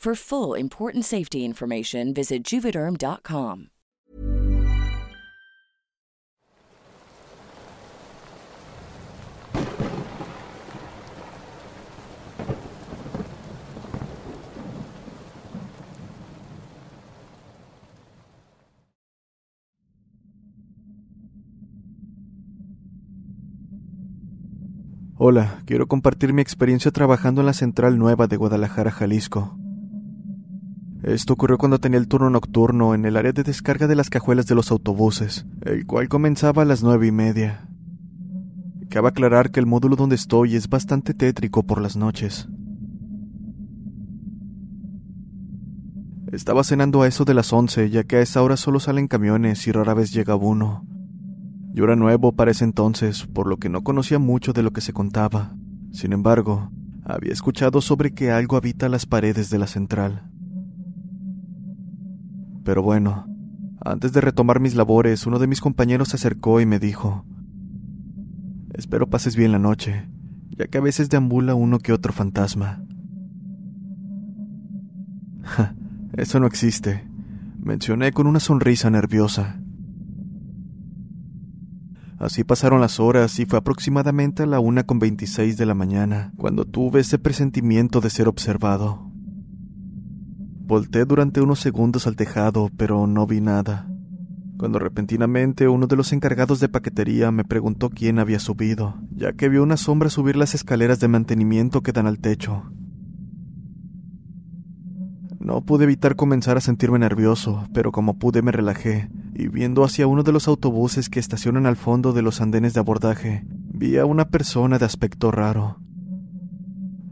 For full important safety information, visit juvederm.com. Hola, quiero compartir mi experiencia trabajando en la Central Nueva de Guadalajara, Jalisco. Esto ocurrió cuando tenía el turno nocturno en el área de descarga de las cajuelas de los autobuses, el cual comenzaba a las nueve y media. Cabe aclarar que el módulo donde estoy es bastante tétrico por las noches. Estaba cenando a eso de las once, ya que a esa hora solo salen camiones y rara vez llega uno. Yo era nuevo para ese entonces, por lo que no conocía mucho de lo que se contaba. Sin embargo, había escuchado sobre que algo habita las paredes de la central. Pero bueno, antes de retomar mis labores, uno de mis compañeros se acercó y me dijo, Espero pases bien la noche, ya que a veces deambula uno que otro fantasma. eso no existe, mencioné con una sonrisa nerviosa. Así pasaron las horas y fue aproximadamente a la una con veintiséis de la mañana cuando tuve ese presentimiento de ser observado. Volté durante unos segundos al tejado, pero no vi nada. Cuando repentinamente uno de los encargados de paquetería me preguntó quién había subido, ya que vio una sombra subir las escaleras de mantenimiento que dan al techo. No pude evitar comenzar a sentirme nervioso, pero como pude me relajé, y viendo hacia uno de los autobuses que estacionan al fondo de los andenes de abordaje, vi a una persona de aspecto raro.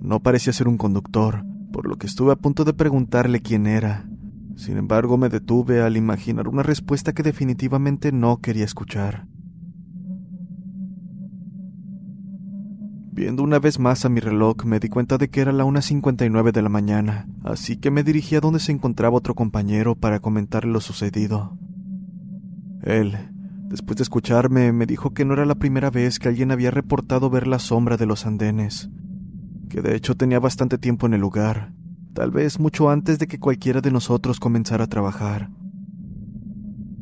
No parecía ser un conductor, por lo que estuve a punto de preguntarle quién era. Sin embargo, me detuve al imaginar una respuesta que definitivamente no quería escuchar. Viendo una vez más a mi reloj, me di cuenta de que era la 1.59 de la mañana, así que me dirigí a donde se encontraba otro compañero para comentarle lo sucedido. Él, después de escucharme, me dijo que no era la primera vez que alguien había reportado ver la sombra de los andenes, que de hecho tenía bastante tiempo en el lugar, tal vez mucho antes de que cualquiera de nosotros comenzara a trabajar.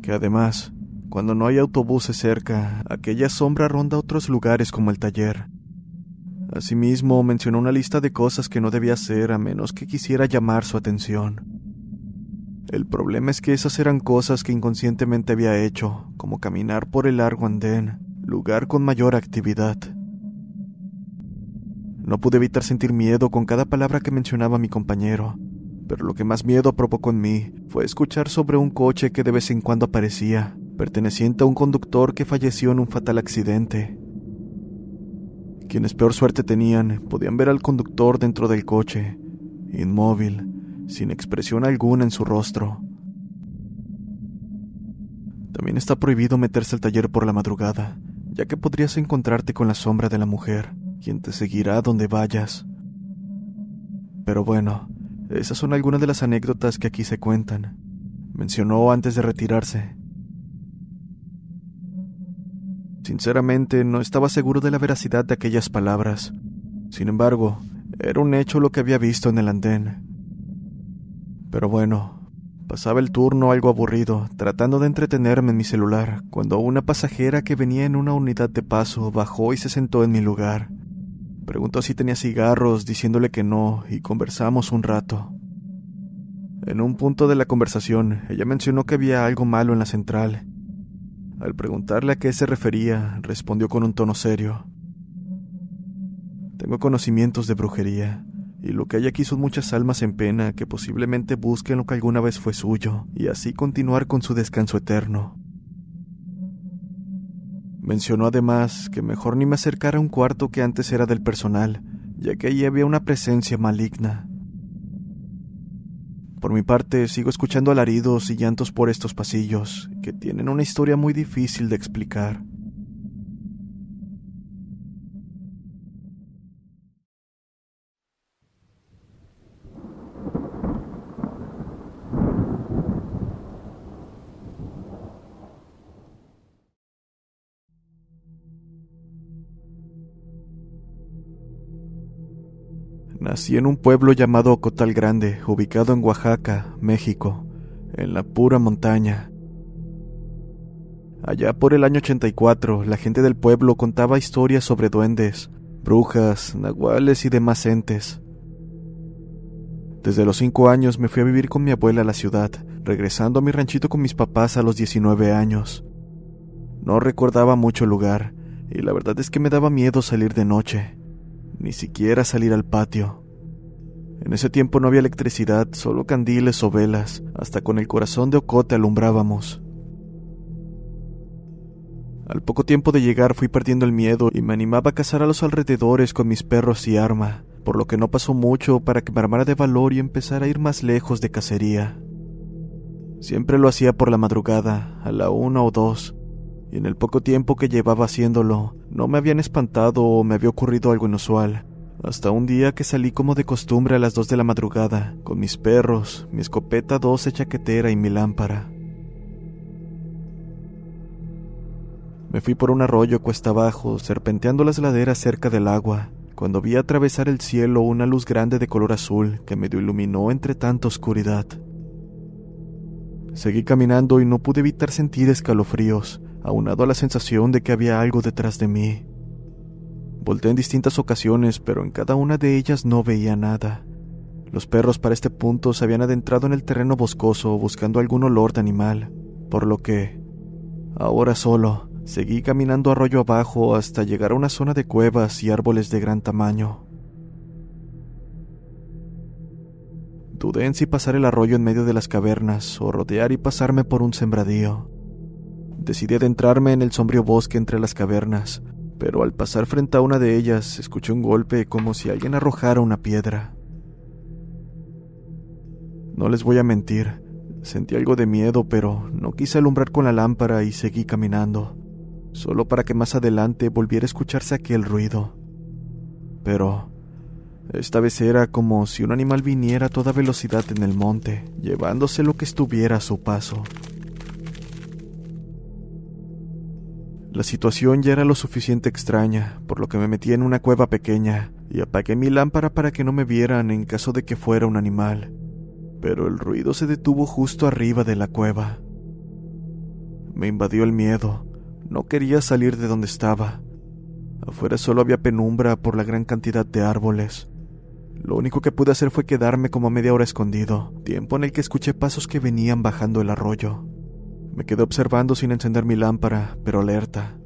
Que además, cuando no hay autobuses cerca, aquella sombra ronda otros lugares como el taller, Asimismo, mencionó una lista de cosas que no debía hacer a menos que quisiera llamar su atención. El problema es que esas eran cosas que inconscientemente había hecho, como caminar por el largo andén, lugar con mayor actividad. No pude evitar sentir miedo con cada palabra que mencionaba mi compañero, pero lo que más miedo provocó en mí fue escuchar sobre un coche que de vez en cuando aparecía, perteneciente a un conductor que falleció en un fatal accidente. Quienes peor suerte tenían podían ver al conductor dentro del coche, inmóvil, sin expresión alguna en su rostro. También está prohibido meterse al taller por la madrugada, ya que podrías encontrarte con la sombra de la mujer, quien te seguirá donde vayas. Pero bueno, esas son algunas de las anécdotas que aquí se cuentan, mencionó antes de retirarse. Sinceramente, no estaba seguro de la veracidad de aquellas palabras. Sin embargo, era un hecho lo que había visto en el andén. Pero bueno, pasaba el turno algo aburrido, tratando de entretenerme en mi celular, cuando una pasajera que venía en una unidad de paso bajó y se sentó en mi lugar. Preguntó si tenía cigarros, diciéndole que no, y conversamos un rato. En un punto de la conversación, ella mencionó que había algo malo en la central. Al preguntarle a qué se refería, respondió con un tono serio. Tengo conocimientos de brujería, y lo que hay aquí son muchas almas en pena que posiblemente busquen lo que alguna vez fue suyo, y así continuar con su descanso eterno. Mencionó además que mejor ni me acercara a un cuarto que antes era del personal, ya que allí había una presencia maligna. Por mi parte, sigo escuchando alaridos y llantos por estos pasillos, que tienen una historia muy difícil de explicar. Nací en un pueblo llamado Cotal Grande, ubicado en Oaxaca, México, en la pura montaña. Allá por el año 84, la gente del pueblo contaba historias sobre duendes, brujas, nahuales y demás entes. Desde los cinco años me fui a vivir con mi abuela a la ciudad, regresando a mi ranchito con mis papás a los 19 años. No recordaba mucho lugar, y la verdad es que me daba miedo salir de noche ni siquiera salir al patio. En ese tiempo no había electricidad, solo candiles o velas, hasta con el corazón de ocote alumbrábamos. Al poco tiempo de llegar fui perdiendo el miedo y me animaba a cazar a los alrededores con mis perros y arma, por lo que no pasó mucho para que me armara de valor y empezara a ir más lejos de cacería. Siempre lo hacía por la madrugada, a la una o dos, y en el poco tiempo que llevaba haciéndolo, no me habían espantado o me había ocurrido algo inusual. Hasta un día que salí como de costumbre a las dos de la madrugada, con mis perros, mi escopeta 12 chaquetera y mi lámpara. Me fui por un arroyo cuesta abajo, serpenteando las laderas cerca del agua, cuando vi atravesar el cielo una luz grande de color azul que medio iluminó entre tanta oscuridad. Seguí caminando y no pude evitar sentir escalofríos, aunado a la sensación de que había algo detrás de mí. Volté en distintas ocasiones, pero en cada una de ellas no veía nada. Los perros para este punto se habían adentrado en el terreno boscoso buscando algún olor de animal, por lo que, ahora solo, seguí caminando arroyo abajo hasta llegar a una zona de cuevas y árboles de gran tamaño. Dudé en si pasar el arroyo en medio de las cavernas o rodear y pasarme por un sembradío. Decidí adentrarme en el sombrío bosque entre las cavernas, pero al pasar frente a una de ellas escuché un golpe como si alguien arrojara una piedra. No les voy a mentir, sentí algo de miedo, pero no quise alumbrar con la lámpara y seguí caminando, solo para que más adelante volviera a escucharse aquel ruido. Pero esta vez era como si un animal viniera a toda velocidad en el monte, llevándose lo que estuviera a su paso. La situación ya era lo suficiente extraña, por lo que me metí en una cueva pequeña y apagué mi lámpara para que no me vieran en caso de que fuera un animal. Pero el ruido se detuvo justo arriba de la cueva. Me invadió el miedo. No quería salir de donde estaba. Afuera solo había penumbra por la gran cantidad de árboles. Lo único que pude hacer fue quedarme como media hora escondido, tiempo en el que escuché pasos que venían bajando el arroyo. Me quedé observando sin encender mi lámpara, pero alerta.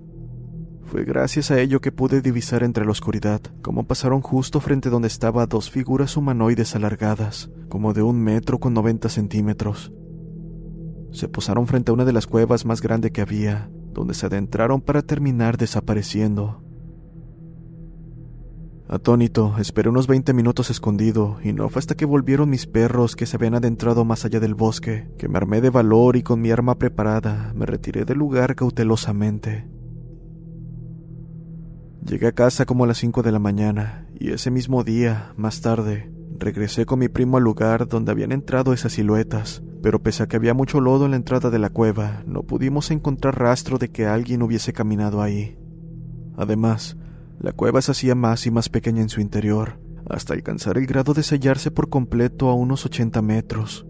Fue gracias a ello que pude divisar entre la oscuridad cómo pasaron justo frente donde estaba dos figuras humanoides alargadas, como de un metro con 90 centímetros. Se posaron frente a una de las cuevas más grandes que había, donde se adentraron para terminar desapareciendo. Atónito, esperé unos 20 minutos escondido, y no fue hasta que volvieron mis perros que se habían adentrado más allá del bosque, que me armé de valor y con mi arma preparada me retiré del lugar cautelosamente. Llegué a casa como a las 5 de la mañana, y ese mismo día, más tarde, regresé con mi primo al lugar donde habían entrado esas siluetas, pero pese a que había mucho lodo en la entrada de la cueva, no pudimos encontrar rastro de que alguien hubiese caminado ahí. Además, la cueva se hacía más y más pequeña en su interior, hasta alcanzar el grado de sellarse por completo a unos 80 metros.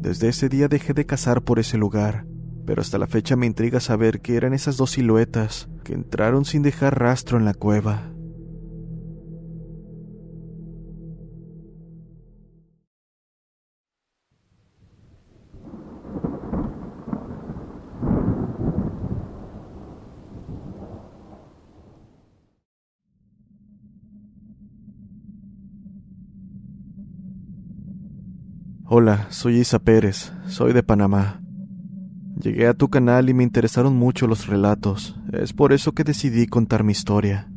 Desde ese día dejé de cazar por ese lugar, pero hasta la fecha me intriga saber qué eran esas dos siluetas que entraron sin dejar rastro en la cueva. Hola, soy Isa Pérez, soy de Panamá. Llegué a tu canal y me interesaron mucho los relatos, es por eso que decidí contar mi historia.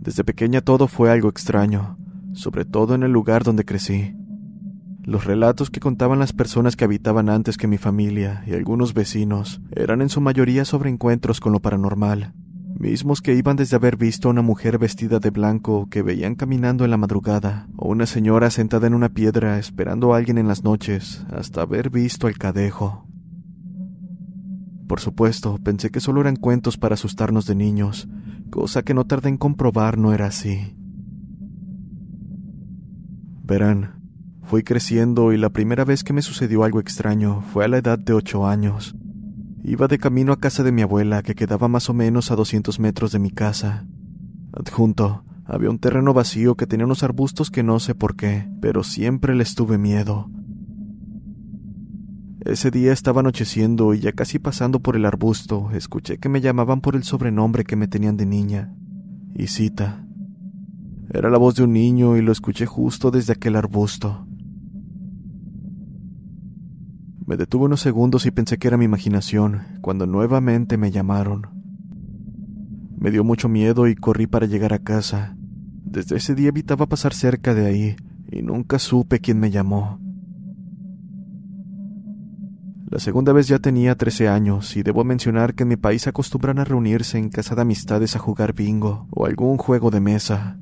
Desde pequeña todo fue algo extraño, sobre todo en el lugar donde crecí. Los relatos que contaban las personas que habitaban antes que mi familia y algunos vecinos eran en su mayoría sobre encuentros con lo paranormal, mismos que iban desde haber visto a una mujer vestida de blanco que veían caminando en la madrugada, o una señora sentada en una piedra esperando a alguien en las noches, hasta haber visto al cadejo. Por supuesto, pensé que solo eran cuentos para asustarnos de niños, cosa que no tardé en comprobar no era así. Verán, fui creciendo y la primera vez que me sucedió algo extraño fue a la edad de ocho años. Iba de camino a casa de mi abuela, que quedaba más o menos a 200 metros de mi casa. Adjunto, había un terreno vacío que tenía unos arbustos que no sé por qué, pero siempre les tuve miedo. Ese día estaba anocheciendo y ya casi pasando por el arbusto, escuché que me llamaban por el sobrenombre que me tenían de niña. Isita. Era la voz de un niño y lo escuché justo desde aquel arbusto. Me detuve unos segundos y pensé que era mi imaginación, cuando nuevamente me llamaron. Me dio mucho miedo y corrí para llegar a casa. Desde ese día evitaba pasar cerca de ahí y nunca supe quién me llamó. La segunda vez ya tenía 13 años y debo mencionar que en mi país acostumbran a reunirse en casa de amistades a jugar bingo o algún juego de mesa.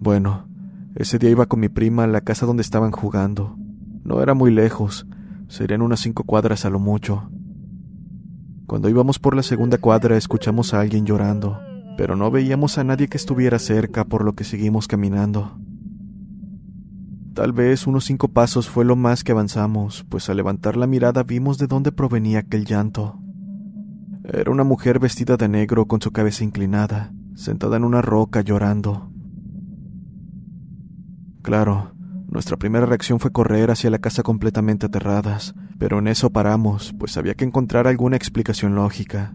Bueno, ese día iba con mi prima a la casa donde estaban jugando. No era muy lejos, Serían unas cinco cuadras a lo mucho. Cuando íbamos por la segunda cuadra escuchamos a alguien llorando, pero no veíamos a nadie que estuviera cerca por lo que seguimos caminando. Tal vez unos cinco pasos fue lo más que avanzamos, pues al levantar la mirada vimos de dónde provenía aquel llanto. Era una mujer vestida de negro con su cabeza inclinada, sentada en una roca llorando. Claro, nuestra primera reacción fue correr hacia la casa completamente aterradas, pero en eso paramos, pues había que encontrar alguna explicación lógica.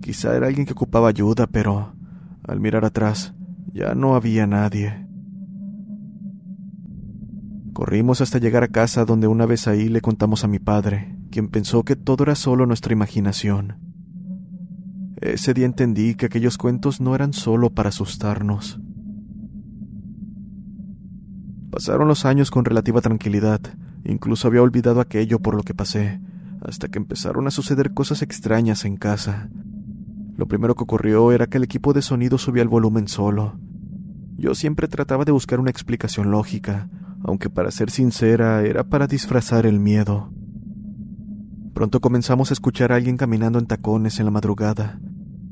Quizá era alguien que ocupaba ayuda, pero al mirar atrás ya no había nadie. Corrimos hasta llegar a casa donde una vez ahí le contamos a mi padre, quien pensó que todo era solo nuestra imaginación. Ese día entendí que aquellos cuentos no eran solo para asustarnos. Pasaron los años con relativa tranquilidad, incluso había olvidado aquello por lo que pasé, hasta que empezaron a suceder cosas extrañas en casa. Lo primero que ocurrió era que el equipo de sonido subía el volumen solo. Yo siempre trataba de buscar una explicación lógica, aunque para ser sincera era para disfrazar el miedo. Pronto comenzamos a escuchar a alguien caminando en tacones en la madrugada,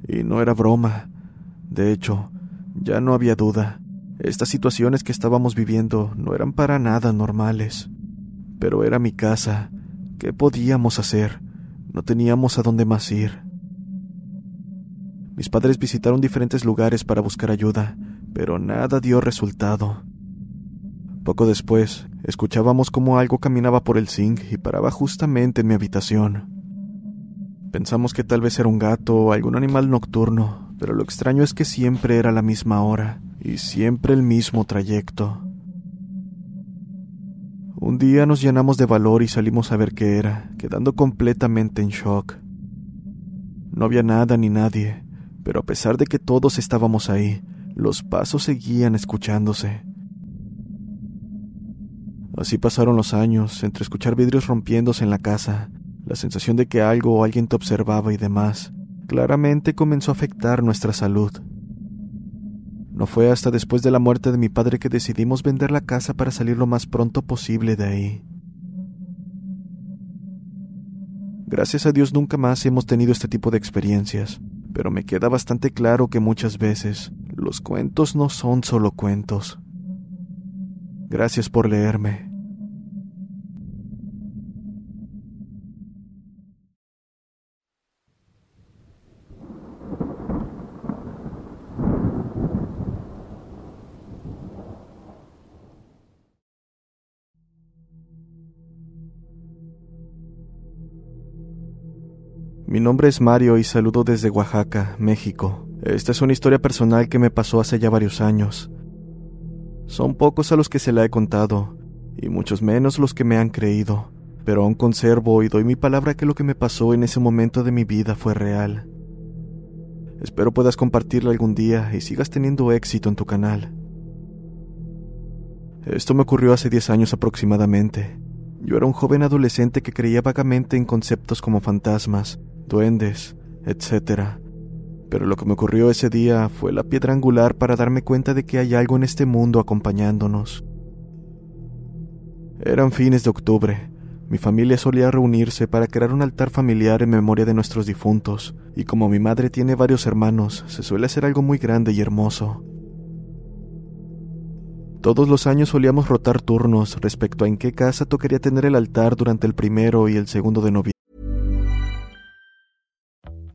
y no era broma. De hecho, ya no había duda. Estas situaciones que estábamos viviendo no eran para nada normales. Pero era mi casa. ¿Qué podíamos hacer? No teníamos a dónde más ir. Mis padres visitaron diferentes lugares para buscar ayuda, pero nada dio resultado. Poco después, escuchábamos como algo caminaba por el zinc y paraba justamente en mi habitación. Pensamos que tal vez era un gato o algún animal nocturno, pero lo extraño es que siempre era la misma hora y siempre el mismo trayecto. Un día nos llenamos de valor y salimos a ver qué era, quedando completamente en shock. No había nada ni nadie, pero a pesar de que todos estábamos ahí, los pasos seguían escuchándose. Así pasaron los años, entre escuchar vidrios rompiéndose en la casa, la sensación de que algo o alguien te observaba y demás, claramente comenzó a afectar nuestra salud. No fue hasta después de la muerte de mi padre que decidimos vender la casa para salir lo más pronto posible de ahí. Gracias a Dios nunca más hemos tenido este tipo de experiencias, pero me queda bastante claro que muchas veces los cuentos no son solo cuentos. Gracias por leerme. Mi nombre es Mario y saludo desde Oaxaca, México. Esta es una historia personal que me pasó hace ya varios años. Son pocos a los que se la he contado, y muchos menos los que me han creído, pero aún conservo y doy mi palabra que lo que me pasó en ese momento de mi vida fue real. Espero puedas compartirla algún día y sigas teniendo éxito en tu canal. Esto me ocurrió hace 10 años aproximadamente. Yo era un joven adolescente que creía vagamente en conceptos como fantasmas, duendes, etc. Pero lo que me ocurrió ese día fue la piedra angular para darme cuenta de que hay algo en este mundo acompañándonos. Eran fines de octubre. Mi familia solía reunirse para crear un altar familiar en memoria de nuestros difuntos, y como mi madre tiene varios hermanos, se suele hacer algo muy grande y hermoso. Todos los años solíamos rotar turnos respecto a en qué casa tocaría tener el altar durante el primero y el segundo de noviembre.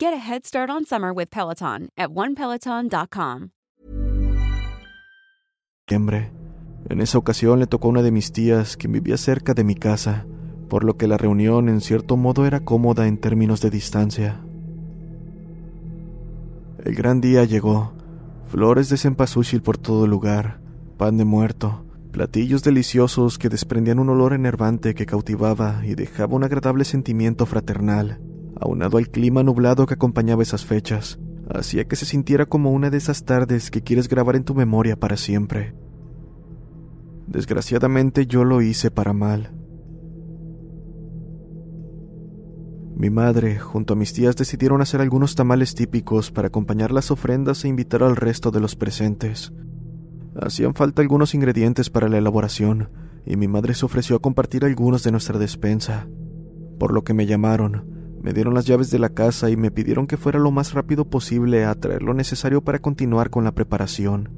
Get a head start on summer with Peloton at onepeloton.com. En esa ocasión le tocó a una de mis tías, quien vivía cerca de mi casa, por lo que la reunión en cierto modo era cómoda en términos de distancia. El gran día llegó. Flores de cempasúchil por todo lugar, pan de muerto, platillos deliciosos que desprendían un olor enervante que cautivaba y dejaba un agradable sentimiento fraternal aunado al clima nublado que acompañaba esas fechas, hacía que se sintiera como una de esas tardes que quieres grabar en tu memoria para siempre. Desgraciadamente yo lo hice para mal. Mi madre, junto a mis tías, decidieron hacer algunos tamales típicos para acompañar las ofrendas e invitar al resto de los presentes. Hacían falta algunos ingredientes para la elaboración, y mi madre se ofreció a compartir algunos de nuestra despensa, por lo que me llamaron, me dieron las llaves de la casa y me pidieron que fuera lo más rápido posible a traer lo necesario para continuar con la preparación.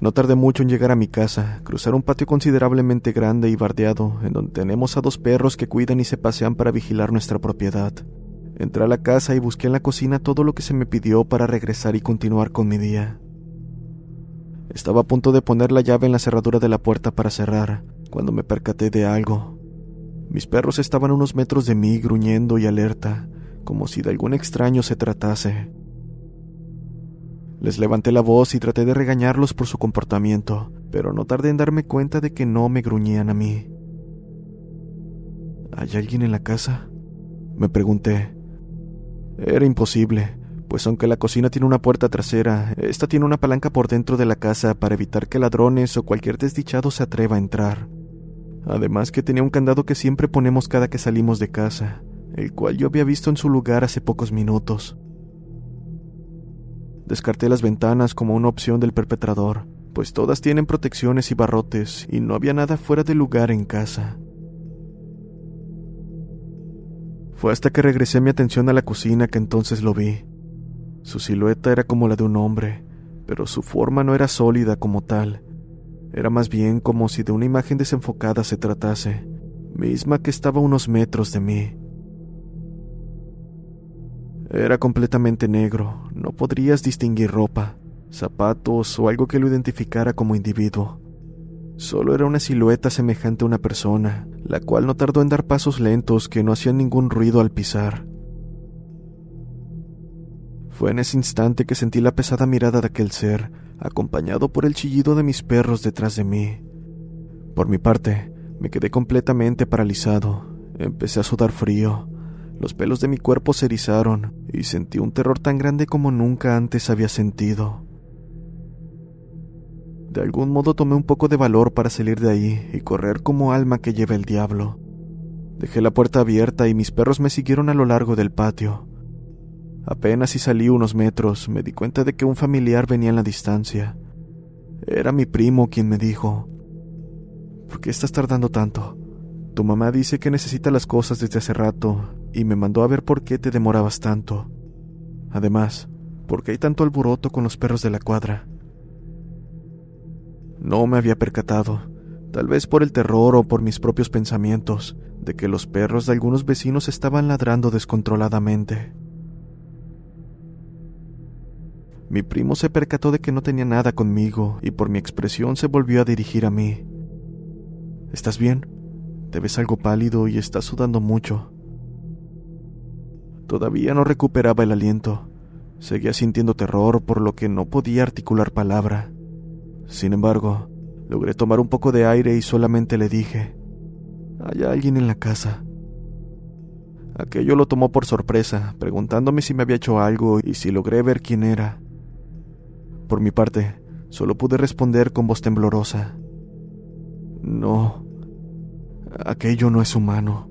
No tardé mucho en llegar a mi casa, cruzar un patio considerablemente grande y bardeado, en donde tenemos a dos perros que cuidan y se pasean para vigilar nuestra propiedad. Entré a la casa y busqué en la cocina todo lo que se me pidió para regresar y continuar con mi día. Estaba a punto de poner la llave en la cerradura de la puerta para cerrar, cuando me percaté de algo. Mis perros estaban unos metros de mí, gruñendo y alerta, como si de algún extraño se tratase. Les levanté la voz y traté de regañarlos por su comportamiento, pero no tardé en darme cuenta de que no me gruñían a mí. ¿Hay alguien en la casa? Me pregunté. Era imposible, pues aunque la cocina tiene una puerta trasera, esta tiene una palanca por dentro de la casa para evitar que ladrones o cualquier desdichado se atreva a entrar. Además que tenía un candado que siempre ponemos cada que salimos de casa, el cual yo había visto en su lugar hace pocos minutos. Descarté las ventanas como una opción del perpetrador, pues todas tienen protecciones y barrotes y no había nada fuera de lugar en casa. Fue hasta que regresé mi atención a la cocina que entonces lo vi. Su silueta era como la de un hombre, pero su forma no era sólida como tal, era más bien como si de una imagen desenfocada se tratase, misma que estaba a unos metros de mí. Era completamente negro, no podrías distinguir ropa, zapatos o algo que lo identificara como individuo. Solo era una silueta semejante a una persona, la cual no tardó en dar pasos lentos que no hacían ningún ruido al pisar. Fue en ese instante que sentí la pesada mirada de aquel ser, acompañado por el chillido de mis perros detrás de mí. Por mi parte, me quedé completamente paralizado. Empecé a sudar frío. Los pelos de mi cuerpo se erizaron y sentí un terror tan grande como nunca antes había sentido. De algún modo tomé un poco de valor para salir de ahí y correr como alma que lleva el diablo. Dejé la puerta abierta y mis perros me siguieron a lo largo del patio. Apenas si salí unos metros, me di cuenta de que un familiar venía en la distancia. Era mi primo quien me dijo, ¿por qué estás tardando tanto? Tu mamá dice que necesita las cosas desde hace rato y me mandó a ver por qué te demorabas tanto. Además, ¿por qué hay tanto alboroto con los perros de la cuadra? No me había percatado, tal vez por el terror o por mis propios pensamientos, de que los perros de algunos vecinos estaban ladrando descontroladamente. Mi primo se percató de que no tenía nada conmigo y por mi expresión se volvió a dirigir a mí. ¿Estás bien? Te ves algo pálido y estás sudando mucho. Todavía no recuperaba el aliento. Seguía sintiendo terror por lo que no podía articular palabra. Sin embargo, logré tomar un poco de aire y solamente le dije, hay alguien en la casa. Aquello lo tomó por sorpresa, preguntándome si me había hecho algo y si logré ver quién era. Por mi parte, solo pude responder con voz temblorosa. No, aquello no es humano.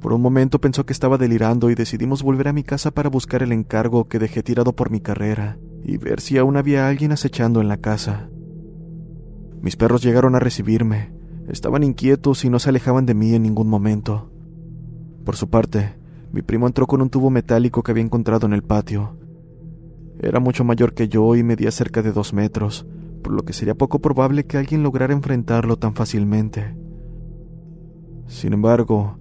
Por un momento pensó que estaba delirando y decidimos volver a mi casa para buscar el encargo que dejé tirado por mi carrera y ver si aún había alguien acechando en la casa. Mis perros llegaron a recibirme. Estaban inquietos y no se alejaban de mí en ningún momento. Por su parte, mi primo entró con un tubo metálico que había encontrado en el patio era mucho mayor que yo y medía cerca de dos metros, por lo que sería poco probable que alguien lograra enfrentarlo tan fácilmente. Sin embargo,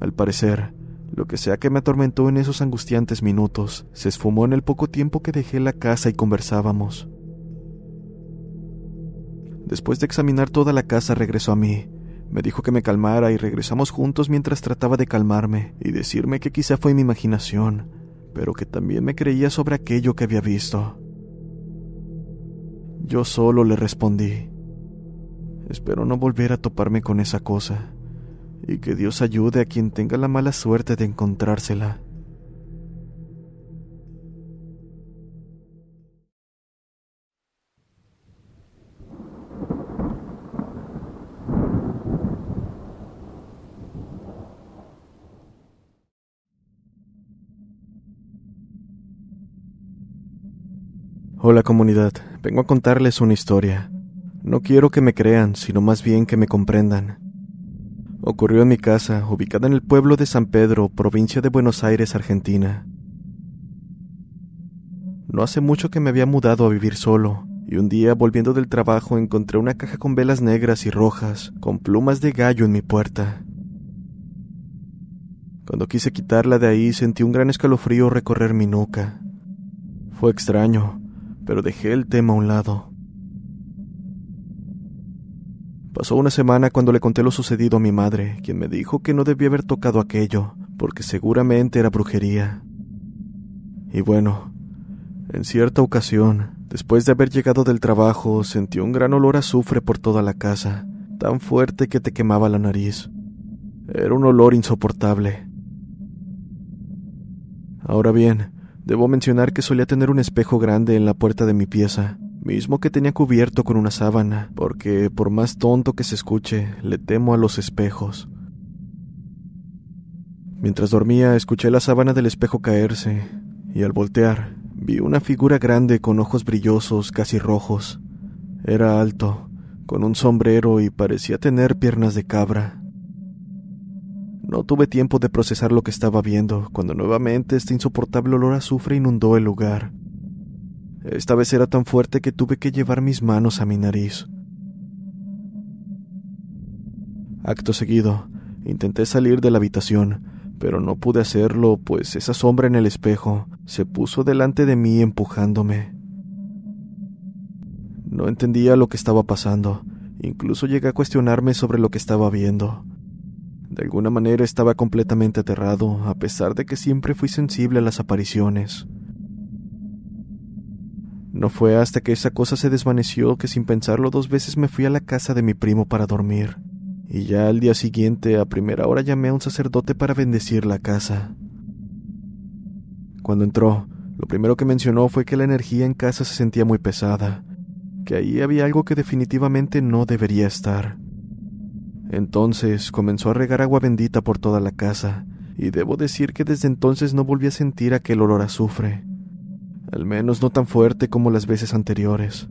al parecer, lo que sea que me atormentó en esos angustiantes minutos se esfumó en el poco tiempo que dejé la casa y conversábamos. Después de examinar toda la casa regresó a mí. Me dijo que me calmara y regresamos juntos mientras trataba de calmarme y decirme que quizá fue mi imaginación, pero que también me creía sobre aquello que había visto. Yo solo le respondí, espero no volver a toparme con esa cosa, y que Dios ayude a quien tenga la mala suerte de encontrársela. Hola comunidad, vengo a contarles una historia. No quiero que me crean, sino más bien que me comprendan. Ocurrió en mi casa, ubicada en el pueblo de San Pedro, provincia de Buenos Aires, Argentina. No hace mucho que me había mudado a vivir solo, y un día volviendo del trabajo encontré una caja con velas negras y rojas, con plumas de gallo en mi puerta. Cuando quise quitarla de ahí sentí un gran escalofrío recorrer mi nuca. Fue extraño, pero dejé el tema a un lado. Pasó una semana cuando le conté lo sucedido a mi madre, quien me dijo que no debía haber tocado aquello, porque seguramente era brujería. Y bueno, en cierta ocasión, después de haber llegado del trabajo, sentí un gran olor a azufre por toda la casa, tan fuerte que te quemaba la nariz. Era un olor insoportable. Ahora bien, Debo mencionar que solía tener un espejo grande en la puerta de mi pieza, mismo que tenía cubierto con una sábana, porque por más tonto que se escuche, le temo a los espejos. Mientras dormía, escuché la sábana del espejo caerse, y al voltear, vi una figura grande con ojos brillosos, casi rojos. Era alto, con un sombrero y parecía tener piernas de cabra. No tuve tiempo de procesar lo que estaba viendo, cuando nuevamente este insoportable olor a azufre inundó el lugar. Esta vez era tan fuerte que tuve que llevar mis manos a mi nariz. Acto seguido, intenté salir de la habitación, pero no pude hacerlo, pues esa sombra en el espejo se puso delante de mí empujándome. No entendía lo que estaba pasando, incluso llegué a cuestionarme sobre lo que estaba viendo. De alguna manera estaba completamente aterrado, a pesar de que siempre fui sensible a las apariciones. No fue hasta que esa cosa se desvaneció que sin pensarlo dos veces me fui a la casa de mi primo para dormir, y ya al día siguiente a primera hora llamé a un sacerdote para bendecir la casa. Cuando entró, lo primero que mencionó fue que la energía en casa se sentía muy pesada, que ahí había algo que definitivamente no debería estar. Entonces comenzó a regar agua bendita por toda la casa, y debo decir que desde entonces no volví a sentir aquel olor a azufre, al menos no tan fuerte como las veces anteriores.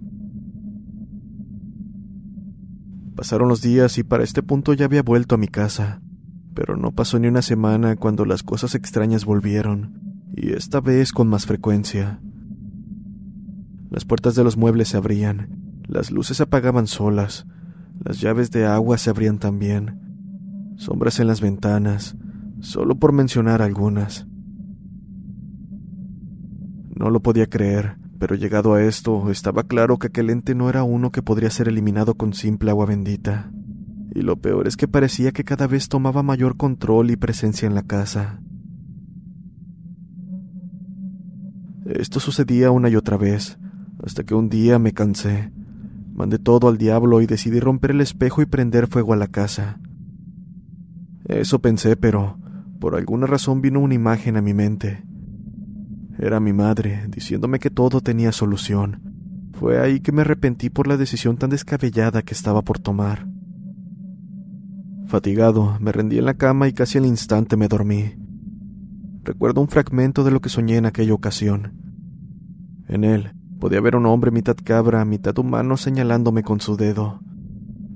Pasaron los días y para este punto ya había vuelto a mi casa. Pero no pasó ni una semana cuando las cosas extrañas volvieron, y esta vez con más frecuencia. Las puertas de los muebles se abrían, las luces se apagaban solas, las llaves de agua se abrían también, sombras en las ventanas, solo por mencionar algunas. No lo podía creer, pero llegado a esto, estaba claro que aquel ente no era uno que podría ser eliminado con simple agua bendita. Y lo peor es que parecía que cada vez tomaba mayor control y presencia en la casa. Esto sucedía una y otra vez, hasta que un día me cansé. Mandé todo al diablo y decidí romper el espejo y prender fuego a la casa. Eso pensé, pero por alguna razón vino una imagen a mi mente. Era mi madre, diciéndome que todo tenía solución. Fue ahí que me arrepentí por la decisión tan descabellada que estaba por tomar. Fatigado, me rendí en la cama y casi al instante me dormí. Recuerdo un fragmento de lo que soñé en aquella ocasión. En él podía ver un hombre mitad cabra, mitad humano señalándome con su dedo.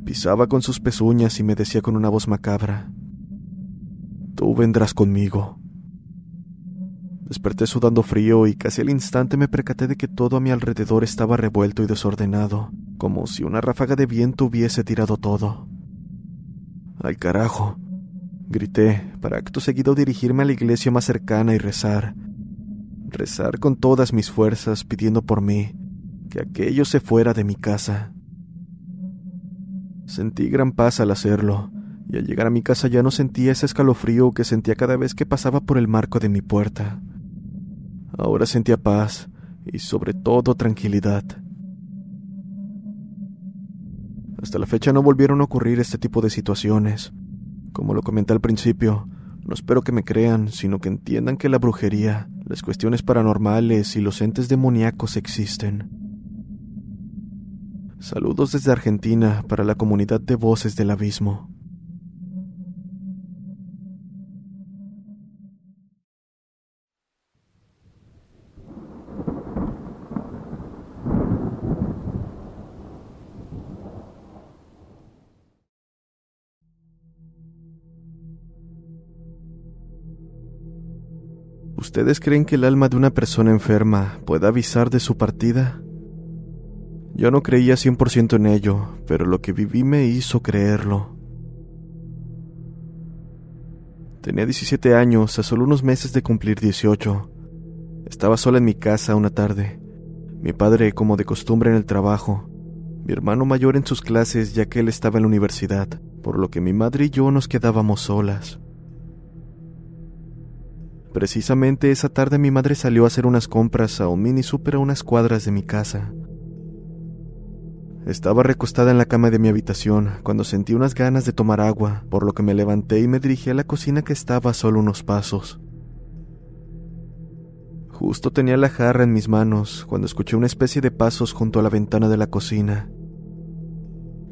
Pisaba con sus pezuñas y me decía con una voz macabra, Tú vendrás conmigo. Desperté sudando frío y casi al instante me percaté de que todo a mi alrededor estaba revuelto y desordenado, como si una ráfaga de viento hubiese tirado todo. ¡Al carajo! Grité, para acto seguido dirigirme a la iglesia más cercana y rezar. Rezar con todas mis fuerzas pidiendo por mí, que aquello se fuera de mi casa. Sentí gran paz al hacerlo, y al llegar a mi casa ya no sentía ese escalofrío que sentía cada vez que pasaba por el marco de mi puerta. Ahora sentía paz y sobre todo tranquilidad. Hasta la fecha no volvieron a ocurrir este tipo de situaciones. Como lo comenté al principio, no espero que me crean, sino que entiendan que la brujería, las cuestiones paranormales y los entes demoníacos existen. Saludos desde Argentina para la comunidad de Voces del Abismo. ¿Ustedes creen que el alma de una persona enferma pueda avisar de su partida? Yo no creía 100% en ello, pero lo que viví me hizo creerlo. Tenía 17 años, a solo unos meses de cumplir 18. Estaba sola en mi casa una tarde. Mi padre, como de costumbre, en el trabajo. Mi hermano mayor en sus clases, ya que él estaba en la universidad, por lo que mi madre y yo nos quedábamos solas. Precisamente esa tarde mi madre salió a hacer unas compras a un mini super a unas cuadras de mi casa. Estaba recostada en la cama de mi habitación cuando sentí unas ganas de tomar agua, por lo que me levanté y me dirigí a la cocina que estaba a solo unos pasos. Justo tenía la jarra en mis manos cuando escuché una especie de pasos junto a la ventana de la cocina.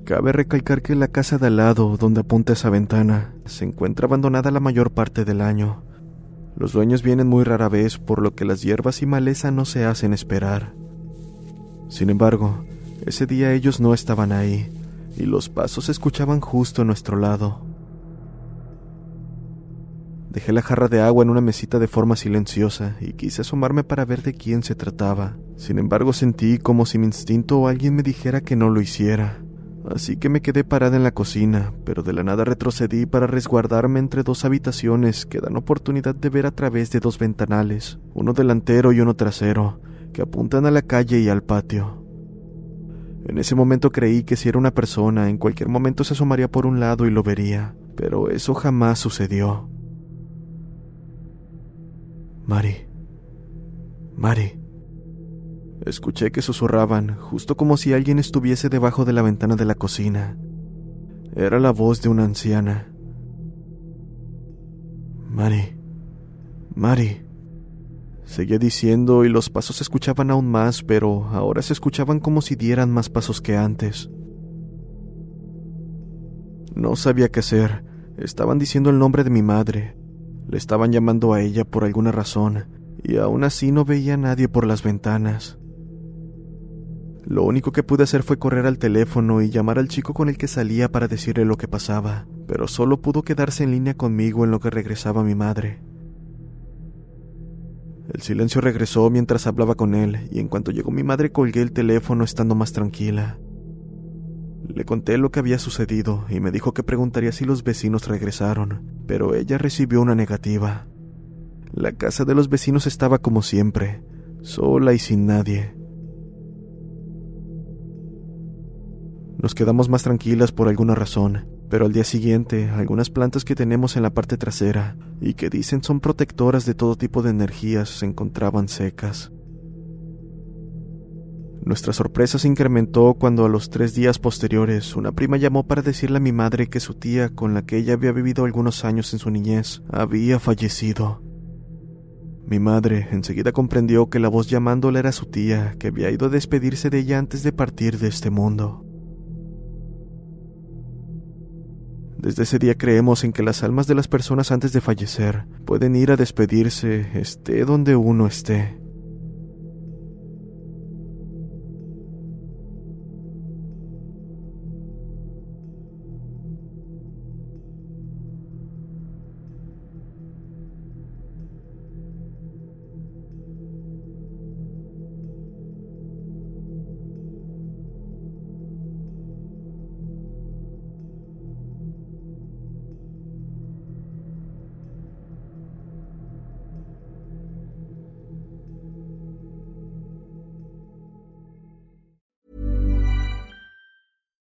Cabe recalcar que la casa de al lado, donde apunta esa ventana, se encuentra abandonada la mayor parte del año, los dueños vienen muy rara vez, por lo que las hierbas y maleza no se hacen esperar. Sin embargo, ese día ellos no estaban ahí, y los pasos se escuchaban justo a nuestro lado. Dejé la jarra de agua en una mesita de forma silenciosa y quise asomarme para ver de quién se trataba. Sin embargo, sentí como si mi instinto o alguien me dijera que no lo hiciera. Así que me quedé parada en la cocina, pero de la nada retrocedí para resguardarme entre dos habitaciones que dan oportunidad de ver a través de dos ventanales, uno delantero y uno trasero, que apuntan a la calle y al patio. En ese momento creí que si era una persona, en cualquier momento se asomaría por un lado y lo vería, pero eso jamás sucedió. Mari. Mari. Escuché que susurraban, justo como si alguien estuviese debajo de la ventana de la cocina. Era la voz de una anciana. Mari, Mari. Seguía diciendo y los pasos se escuchaban aún más, pero ahora se escuchaban como si dieran más pasos que antes. No sabía qué hacer. Estaban diciendo el nombre de mi madre. Le estaban llamando a ella por alguna razón, y aún así no veía a nadie por las ventanas. Lo único que pude hacer fue correr al teléfono y llamar al chico con el que salía para decirle lo que pasaba, pero solo pudo quedarse en línea conmigo en lo que regresaba mi madre. El silencio regresó mientras hablaba con él, y en cuanto llegó mi madre colgué el teléfono estando más tranquila. Le conté lo que había sucedido y me dijo que preguntaría si los vecinos regresaron, pero ella recibió una negativa. La casa de los vecinos estaba como siempre, sola y sin nadie. Nos quedamos más tranquilas por alguna razón, pero al día siguiente algunas plantas que tenemos en la parte trasera y que dicen son protectoras de todo tipo de energías se encontraban secas. Nuestra sorpresa se incrementó cuando a los tres días posteriores una prima llamó para decirle a mi madre que su tía, con la que ella había vivido algunos años en su niñez, había fallecido. Mi madre enseguida comprendió que la voz llamándola era su tía, que había ido a despedirse de ella antes de partir de este mundo. Desde ese día creemos en que las almas de las personas antes de fallecer pueden ir a despedirse esté donde uno esté.